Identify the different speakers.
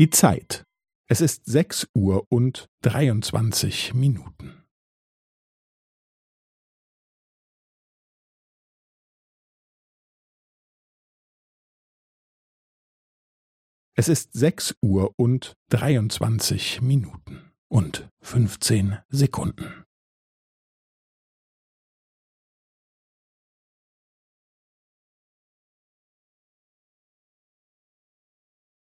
Speaker 1: Die Zeit. Es ist sechs Uhr und dreiundzwanzig Minuten. Es ist sechs Uhr und dreiundzwanzig Minuten und fünfzehn Sekunden.